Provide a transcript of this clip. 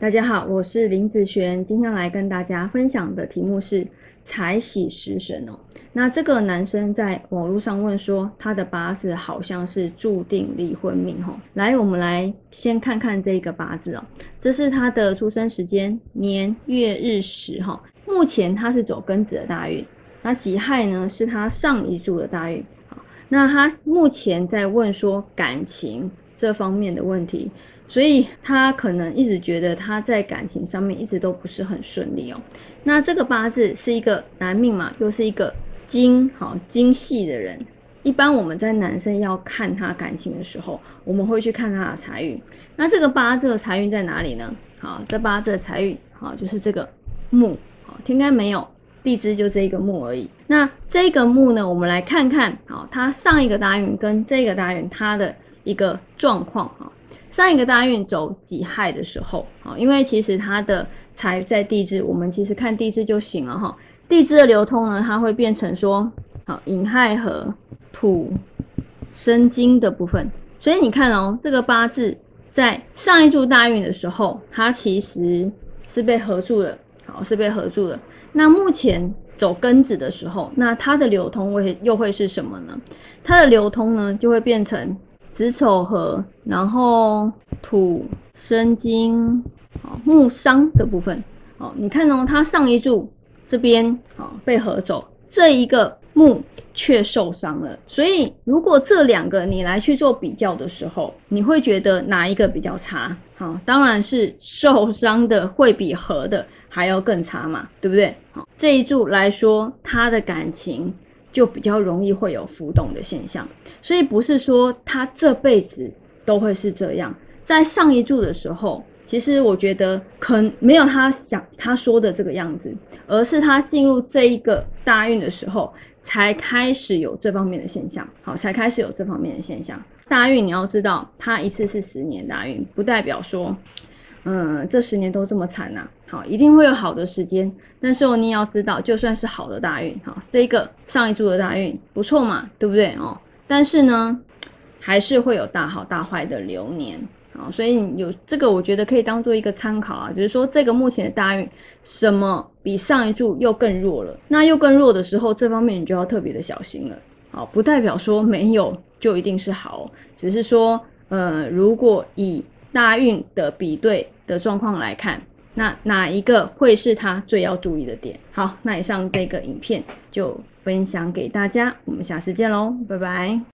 大家好，我是林子璇，今天来跟大家分享的题目是财喜食神哦。那这个男生在网络上问说，他的八字好像是注定离婚命哦。来，我们来先看看这个八字哦，这是他的出生时间年月日时哈。目前他是走庚子的大运，那己亥呢是他上一柱的大运。好，那他目前在问说感情这方面的问题。所以他可能一直觉得他在感情上面一直都不是很顺利哦。那这个八字是一个男命嘛，又是一个精好精细的人。一般我们在男生要看他感情的时候，我们会去看他的财运。那这个八字的财运在哪里呢？好，这八字的财运好就是这个木，好天干没有，地支就这一个木而已。那这个木呢，我们来看看好，他上一个大运跟这个大运它的一个状况哈。上一个大运走己亥的时候，啊，因为其实它的财在地支，我们其实看地支就行了哈。地支的流通呢，它会变成说，好寅亥和土生金的部分。所以你看哦，这个八字在上一柱大运的时候，它其实是被合住的，好是被合住的。那目前走庚子的时候，那它的流通会又会是什么呢？它的流通呢，就会变成。子丑合，然后土生金，好木伤的部分，好，你看哦，它上一柱这边好被合走，这一个木却受伤了。所以如果这两个你来去做比较的时候，你会觉得哪一个比较差？好，当然是受伤的会比合的还要更差嘛，对不对？好，这一柱来说，他的感情。就比较容易会有浮动的现象，所以不是说他这辈子都会是这样。在上一柱的时候，其实我觉得可没有他想他说的这个样子，而是他进入这一个大运的时候，才开始有这方面的现象。好，才开始有这方面的现象。大运你要知道，它一次是十年大运，不代表说。嗯，这十年都这么惨呐，好，一定会有好的时间，但是你也要知道，就算是好的大运，好，这个上一柱的大运不错嘛，对不对？哦？但是呢，还是会有大好大坏的流年，啊，所以有这个，我觉得可以当做一个参考啊，就是说这个目前的大运什么比上一柱又更弱了，那又更弱的时候，这方面你就要特别的小心了，好，不代表说没有就一定是好，只是说，呃，如果以大运的比对的状况来看，那哪一个会是他最要注意的点？好，那以上这个影片就分享给大家，我们下次见喽，拜拜。